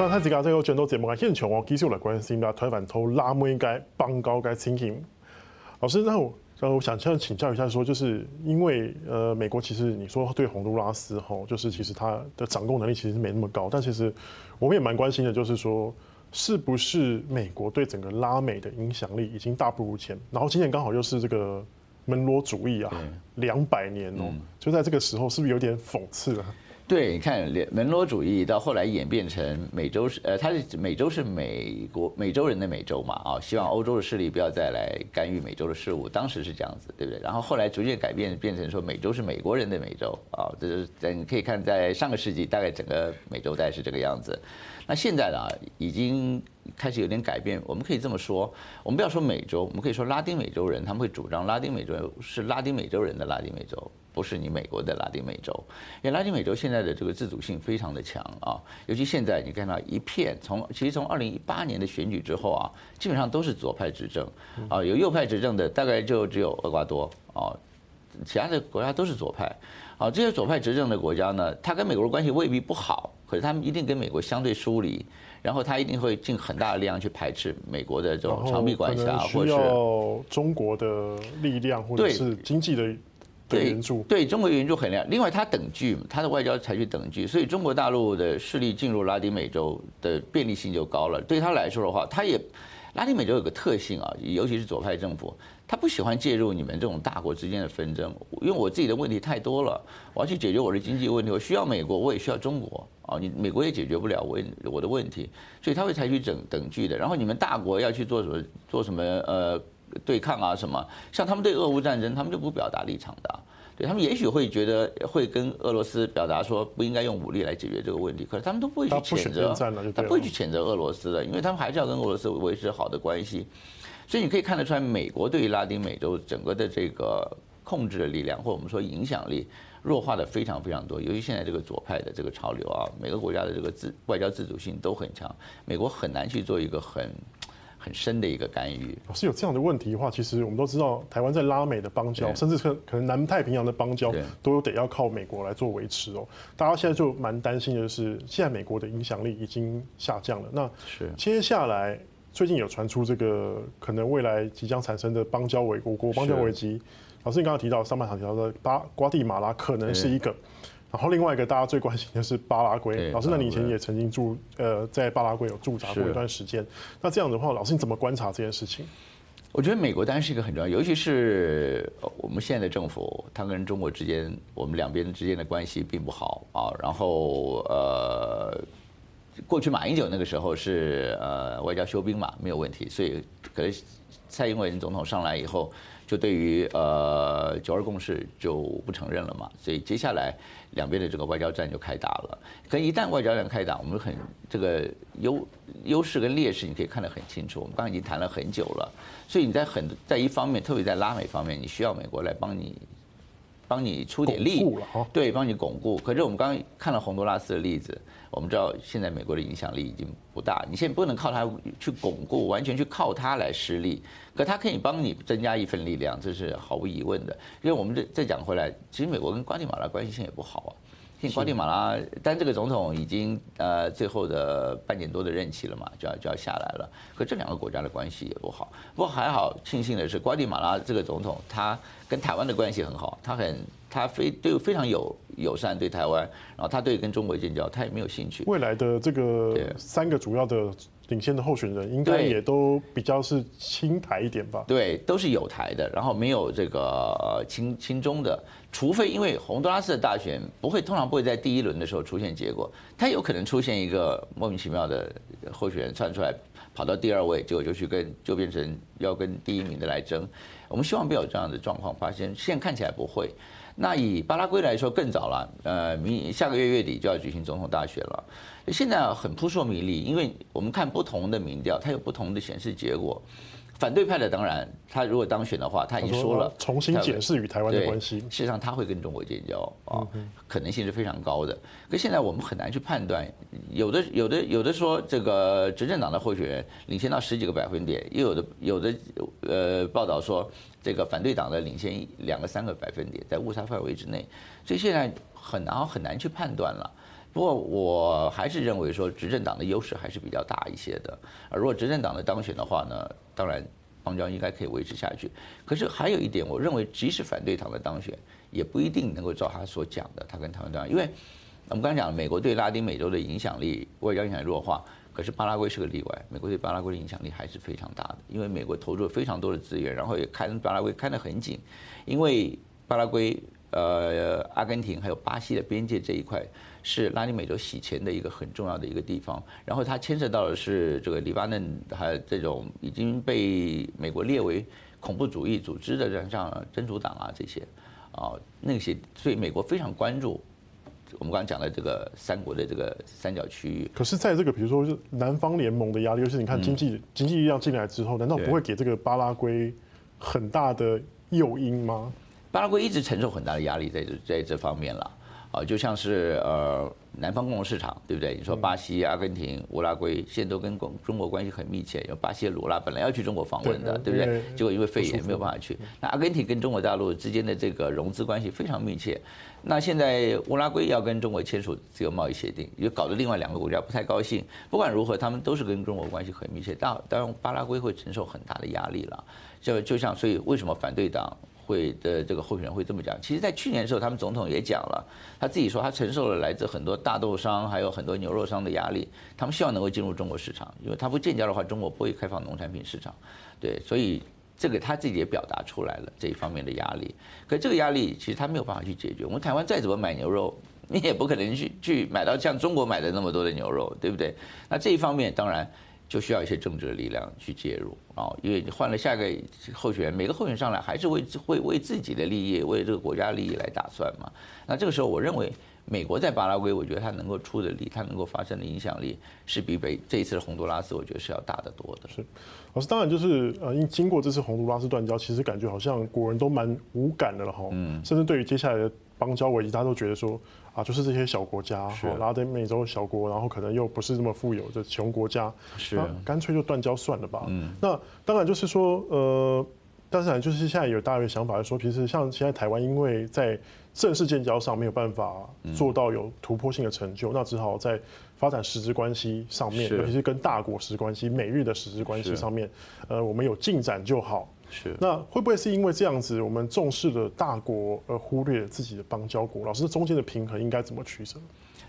那睇自家这个转到节目嘅现场，我继续来关心啦，台湾头拉妹嘅邦交嘅情形。老师，那我我想先请教一下，说就是因为呃，美国其实你说对洪都拉斯吼，就是其实它的掌控能力其实没那么高，但其实我们也蛮关心的，就是说是不是美国对整个拉美的影响力已经大不如前？然后今年刚好又是这个门罗主义啊，两百年哦，就在这个时候，是不是有点讽刺啊？对，你看，门罗主义到后来演变成美洲是呃，它是美洲是美国美洲人的美洲嘛啊，希望欧洲的势力不要再来干预美洲的事务，当时是这样子，对不对？然后后来逐渐改变，变成说美洲是美国人的美洲啊，这是在你可以看在上个世纪，大概整个美洲带是这个样子。那现在呢，已经开始有点改变。我们可以这么说，我们不要说美洲，我们可以说拉丁美洲人，他们会主张拉丁美洲是拉丁美洲人的拉丁美洲。不是你美国的拉丁美洲，因为拉丁美洲现在的这个自主性非常的强啊，尤其现在你看到一片从其实从二零一八年的选举之后啊，基本上都是左派执政啊，有右派执政的大概就只有厄瓜多啊，其他的国家都是左派啊。这些左派执政的国家呢，它跟美国的关系未必不好，可是他们一定跟美国相对疏离，然后他一定会尽很大的力量去排斥美国的这种长臂管辖，或者是中国的力量，或者是经济的。对对，中国援助很亮。另外，它等距，它的外交采取等距，所以中国大陆的势力进入拉丁美洲的便利性就高了。对他来说的话，他也拉丁美洲有个特性啊，尤其是左派政府，他不喜欢介入你们这种大国之间的纷争，因为我自己的问题太多了，我要去解决我的经济问题，我需要美国，我也需要中国啊，你美国也解决不了我我的问题，所以他会采取等等距的。然后你们大国要去做什么做什么呃。对抗啊什么？像他们对俄乌战争，他们就不表达立场的啊。对他们也许会觉得会跟俄罗斯表达说不应该用武力来解决这个问题，可是他们都不会去谴责，他不会去谴责俄罗斯的，因为他们还是要跟俄罗斯维持好的关系。所以你可以看得出来，美国对于拉丁美洲整个的这个控制的力量，或者我们说影响力弱化的非常非常多。尤其现在这个左派的这个潮流啊，每个国家的这个自外交自主性都很强，美国很难去做一个很。很深的一个干预。老师有这样的问题的话，其实我们都知道，台湾在拉美的邦交，甚至可可能南太平洋的邦交，都有得要靠美国来做维持哦。大家现在就蛮担心的是，现在美国的影响力已经下降了。那接下来最近有传出这个可能未来即将产生的邦交危，我国邦交危机。老师，你刚刚提到上半场提到的巴瓜地马拉可能是一个。然后另外一个大家最关心的是巴拉圭，老师，那你以前也曾经驻呃在巴拉圭有驻扎过一段时间，那这样的话，老师你怎么观察这件事情？我觉得美国当然是一个很重要，尤其是我们现在的政府，它跟中国之间，我们两边之间的关系并不好啊。然后呃，过去马英九那个时候是呃外交休兵嘛，没有问题，所以可能蔡英文总统上来以后。就对于呃九二共识就不承认了嘛，所以接下来两边的这个外交战就开打了。可一旦外交战开打，我们很这个优优势跟劣势你可以看得很清楚。我们刚刚已经谈了很久了，所以你在很在一方面，特别在拉美方面，你需要美国来帮你帮你出点力，对，帮你巩固。可是我们刚刚看了洪都拉斯的例子。我们知道现在美国的影响力已经不大，你现在不能靠它去巩固，完全去靠它来施力。可它可以帮你增加一份力量，这是毫无疑问的。因为我们这再讲回来，其实美国跟瓜地马拉关系现在也不好啊。瓜地马拉，但这个总统已经呃最后的半年多的任期了嘛，就要就要下来了。可这两个国家的关系也不好。不过还好，庆幸的是瓜地马拉这个总统他跟台湾的关系很好，他很。他非对非常有友善对台湾，然后他对跟中国建交，他也没有兴趣。未来的这个三个主要的领先的候选人，应该也都比较是亲台一点吧？对，都是有台的，然后没有这个亲亲中的，除非因为洪都拉斯的大选不会通常不会在第一轮的时候出现结果，他有可能出现一个莫名其妙的候选人窜出来，跑到第二位，结果就去跟就变成要跟第一名的来争。我们希望不要有这样的状况发生，现在看起来不会。那以巴拉圭来说更早了，呃，明下个月月底就要举行总统大选了，现在很扑朔迷离，因为我们看不同的民调，它有不同的显示结果。反对派的当然，他如果当选的话，他已经说了重新检视与台湾的关系。事实上，他会跟中国建交啊，可能性是非常高的。可现在我们很难去判断，有的有的有的说这个执政党的候选人领先到十几个百分点，又有的有的呃报道说这个反对党的领先两个三个百分点，在误差范围之内，所以现在很难很难去判断了。不过我还是认为说，执政党的优势还是比较大一些的。而如果执政党的当选的话呢，当然邦交应该可以维持下去。可是还有一点，我认为即使反对党的当选，也不一定能够照他所讲的，他跟台湾这样，因为我们刚才讲，美国对拉丁美洲的影响力外交影响弱化，可是巴拉圭是个例外，美国对巴拉圭的影响力还是非常大的，因为美国投入了非常多的资源，然后也看巴拉圭看得很紧，因为巴拉圭。呃，阿根廷还有巴西的边界这一块是拉丁美洲洗钱的一个很重要的一个地方，然后它牵涉到的是这个黎巴嫩，还有这种已经被美国列为恐怖主义组织的像真主党啊这些，啊那些，所以美国非常关注我们刚刚讲的这个三国的这个三角区域。可是，在这个比如说是南方联盟的压力，尤其是你看经济经济力量进来之后，难道不会给这个巴拉圭很大的诱因吗？巴拉圭一直承受很大的压力在这在这方面了，啊，就像是呃南方公共市场，对不对？你说巴西、阿根廷、乌拉圭现在都跟中中国关系很密切，有巴西的卢拉本来要去中国访问的，对不对？结果因为肺炎没有办法去。那阿根廷跟中国大陆之间的这个融资关系非常密切，那现在乌拉圭要跟中国签署自由贸易协定，也搞得另外两个国家不太高兴。不管如何，他们都是跟中国关系很密切，当当然巴拉圭会承受很大的压力了。就就像所以为什么反对党？会的这个候选人会这么讲，其实，在去年的时候，他们总统也讲了，他自己说他承受了来自很多大豆商还有很多牛肉商的压力，他们希望能够进入中国市场，因为他不建交的话，中国不会开放农产品市场，对，所以这个他自己也表达出来了这一方面的压力。可这个压力其实他没有办法去解决，我们台湾再怎么买牛肉，你也不可能去去买到像中国买的那么多的牛肉，对不对？那这一方面当然。就需要一些政治的力量去介入啊，因为你换了下一个候选人，每个候选人上来还是为会为自己的利益，为这个国家利益来打算嘛。那这个时候，我认为美国在巴拉圭，我觉得他能够出的力，他能够发生的影响力，是比北这一次的洪都拉斯，我觉得是要大得多的。是，老师，当然就是呃，因经过这次洪都拉斯断交，其实感觉好像国人都蛮无感的了哈，嗯，甚至对于接下来的邦交危机，大家都觉得说。啊，就是这些小国家，拉丁美洲小国，然后可能又不是那么富有的穷国家，干脆就断交算了吧。嗯，那当然就是说，呃，当然就是现在有大家的想法，说，其实像现在台湾，因为在正式建交上没有办法做到有突破性的成就，那只好在发展实质关系上面，尤其是跟大国实质关系、美日的实质关系上面，呃，我们有进展就好。是，那会不会是因为这样子，我们重视了大国而忽略了自己的邦交国？老师，中间的平衡应该怎么取舍？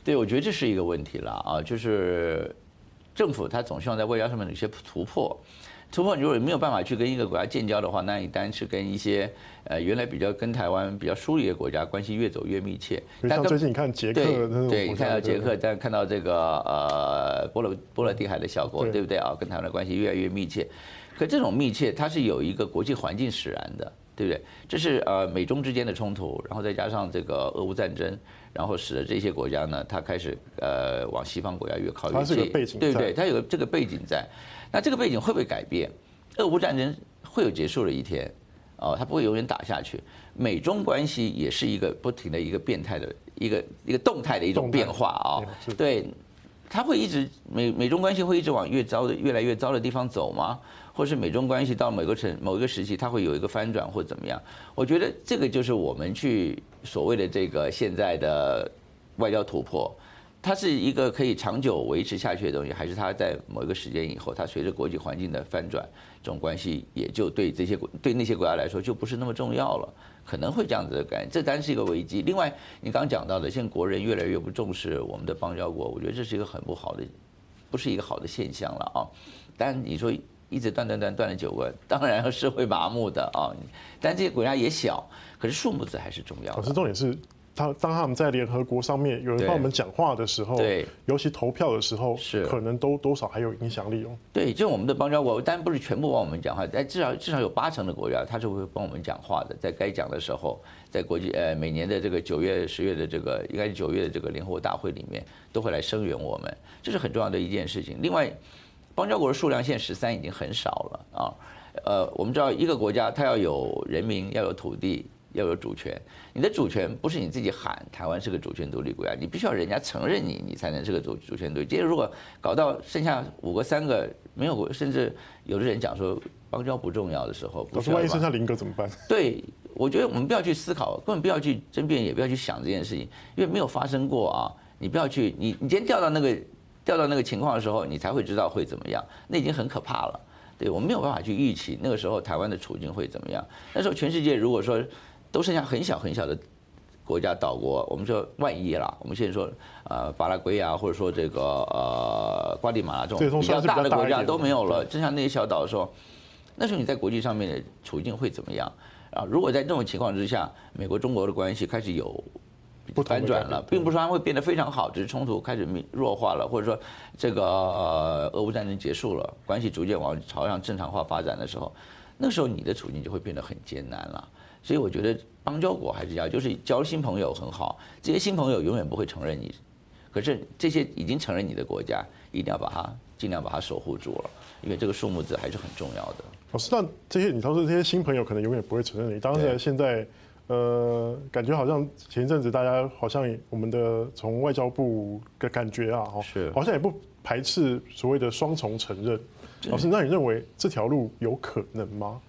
对，我觉得这是一个问题了啊，就是政府他总希望在外交上面有些突破。突破，如果没有办法去跟一个国家建交的话，那你单是跟一些呃原来比较跟台湾比较疏离的国家关系越走越密切。但最近你看捷克，对，对，你看到捷克，但看到这个呃波罗波罗的海的小国，对不对啊？跟台湾的关系越来越密切。可这种密切，它是有一个国际环境使然的，对不对？这是呃美中之间的冲突，然后再加上这个俄乌战争，然后使得这些国家呢，它开始呃往西方国家越靠越近，对不对？它有个这个背景在，那这个背景会不会改变？俄乌战争会有结束的一天，哦，它不会永远打下去。美中关系也是一个不停的一个变态的一个一个动态的一种变化啊，对，他会一直美美中关系会一直往越糟的越来越糟的地方走吗？或是美中关系到某个城某一个时期，它会有一个翻转或怎么样？我觉得这个就是我们去所谓的这个现在的外交突破，它是一个可以长久维持下去的东西，还是它在某一个时间以后，它随着国际环境的翻转，这种关系也就对这些对那些国家来说就不是那么重要了，可能会这样子的感。这当然是一个危机。另外，你刚刚讲到的，现在国人越来越不重视我们的邦交国，我觉得这是一个很不好的，不是一个好的现象了啊。但你说。一直断断断断了九个，当然是会麻木的啊。但这些国家也小，可是数目字还是重要的。可是重点是，他当他们在联合国上面有人帮我们讲话的时候，对，尤其投票的时候，是可能都多少还有影响力哦。对，就我们的邦交国，当然不是全部帮我们讲话，但至少至少有八成的国家，他是会帮我们讲话的。在该讲的时候，在国际呃每年的这个九月、十月的这个应该是九月的这个联合国大会里面，都会来声援我们，这是很重要的一件事情。另外。邦交国的数量现在十三已经很少了啊，呃，我们知道一个国家它要有人民，要有土地，要有主权。你的主权不是你自己喊台湾是个主权独立国家，你必须要人家承认你，你才能是个主主权独立。今天如果搞到剩下五个、三个没有，甚至有的人讲说邦交不重要的时候，可是万一剩下零个怎么办？对，我觉得我们不要去思考，根本不要去争辩，也不要去想这件事情，因为没有发生过啊。你不要去，你你今天掉到那个掉到那个情况的时候，你才会知道会怎么样，那已经很可怕了。对，我们没有办法去预期那个时候台湾的处境会怎么样。那时候全世界如果说都剩下很小很小的国家岛国，我们说万一啦，我们现在说呃巴拉圭啊，或者说这个呃瓜地马拉这种比较大的国家都没有了，就像那些小岛的时候，那时候你在国际上面的处境会怎么样？啊，如果在这种情况之下，美国中国的关系开始有。反转了，并不是说它会变得非常好，只是冲突开始弱化了，或者说这个呃俄乌战争结束了，关系逐渐往朝向正常化发展的时候，那时候你的处境就会变得很艰难了。所以我觉得邦交国还是要，就是交新朋友很好，这些新朋友永远不会承认你，可是这些已经承认你的国家，一定要把它尽量把它守护住了，因为这个数目字还是很重要的。老师，那这些你说这些新朋友可能永远不会承认你，当然现在。呃，感觉好像前一阵子大家好像我们的从外交部的感觉啊，是好像也不排斥所谓的双重承认。老师，那你认为这条路有可能吗？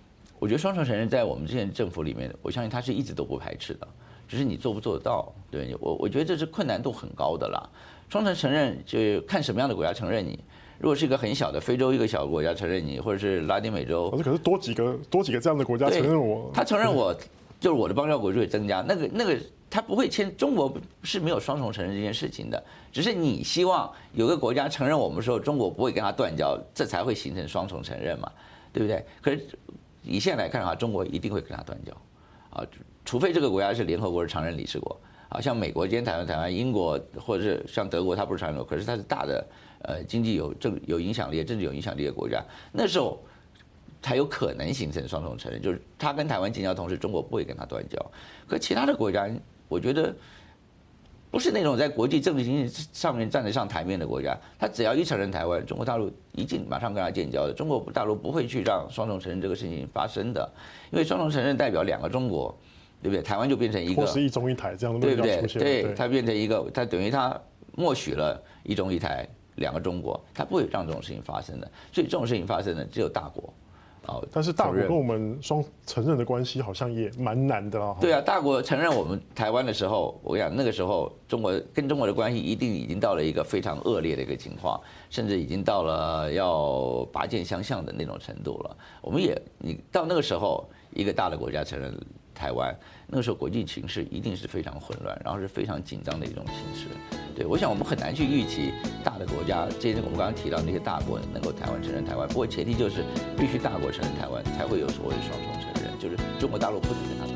我觉得双重承认在我们之前政府里面，我相信他是一直都不排斥的，只是你做不做得到。对我，我觉得这是困难度很高的啦。双重承认就看什么样的国家承认你。如果是一个很小的非洲一个小国家承认你，或者是拉丁美洲，可是多几个多几个这样的国家承认我，他承认我。就是我的邦交国就会增加，那个那个他不会签，中国是没有双重承认这件事情的，只是你希望有个国家承认我们的时候，中国不会跟他断交，这才会形成双重承认嘛，对不对？可是以现在来看的话，中国一定会跟他断交，啊，除非这个国家是联合国的常任理事国，啊，像美国今天台湾、台湾、英国或者是像德国，它不是常任国，可是它是大的，呃，经济有政有影响力、政治有影响力的国家，那时候。才有可能形成双重承认，就是他跟台湾建交，同时中国不会跟他断交。可其他的国家，我觉得不是那种在国际政治经济上面站得上台面的国家，他只要一承认台湾，中国大陆一定马上跟他建交的。中国大陆不会去让双重承认这个事情发生的，因为双重承认代表两个中国，对不对？台湾就变成一个，是一中一台这样的，对不对？对，它变成一个，它等于它默许了一中一台两个中国，它不会让这种事情发生的。所以这种事情发生的只有大国。哦，但是大国跟我们双承认的关系好像也蛮难的啊。对啊，大国承认我们台湾的时候，我跟你讲那个时候中国跟中国的关系一定已经到了一个非常恶劣的一个情况，甚至已经到了要拔剑相向的那种程度了。我们也，你到那个时候，一个大的国家承认台湾，那个时候国际情势一定是非常混乱，然后是非常紧张的一种形势。对，我想我们很难去预期大的国家，这些我们刚刚提到那些大国能够台湾承认台湾。不过前提就是必须大国承认台湾，才会有所谓的双重承认，就是中国大陆不能跟他。